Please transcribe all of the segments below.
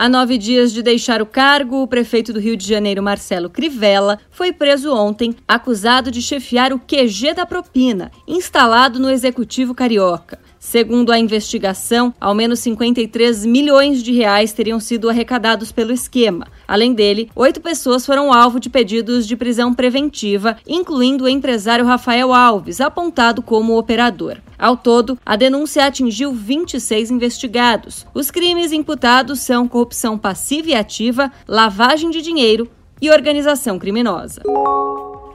Há nove dias de deixar o cargo, o prefeito do Rio de Janeiro, Marcelo Crivella, foi preso ontem, acusado de chefiar o QG da propina, instalado no Executivo Carioca. Segundo a investigação, ao menos 53 milhões de reais teriam sido arrecadados pelo esquema. Além dele, oito pessoas foram alvo de pedidos de prisão preventiva, incluindo o empresário Rafael Alves, apontado como operador. Ao todo, a denúncia atingiu 26 investigados. Os crimes imputados são corrupção passiva e ativa, lavagem de dinheiro e organização criminosa.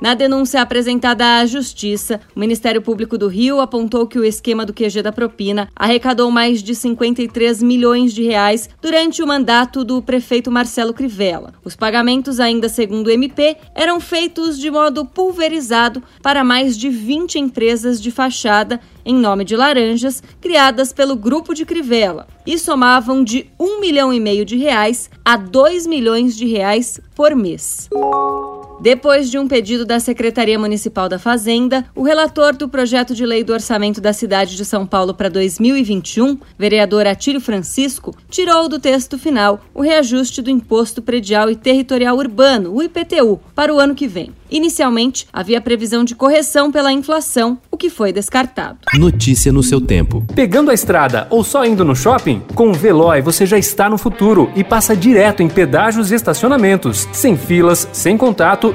Na denúncia apresentada à Justiça, o Ministério Público do Rio apontou que o esquema do QG da propina arrecadou mais de 53 milhões de reais durante o mandato do prefeito Marcelo Crivella. Os pagamentos, ainda segundo o MP, eram feitos de modo pulverizado para mais de 20 empresas de fachada em nome de laranjas criadas pelo grupo de Crivella e somavam de um milhão e meio de reais a 2 milhões de reais por mês. Depois de um pedido da Secretaria Municipal da Fazenda, o relator do projeto de lei do orçamento da cidade de São Paulo para 2021, vereador Atílio Francisco, tirou do texto final o reajuste do Imposto Predial e Territorial Urbano, o IPTU, para o ano que vem. Inicialmente, havia previsão de correção pela inflação, o que foi descartado. Notícia no seu tempo. Pegando a estrada ou só indo no shopping? Com o Veloy você já está no futuro e passa direto em pedágios e estacionamentos, sem filas, sem contato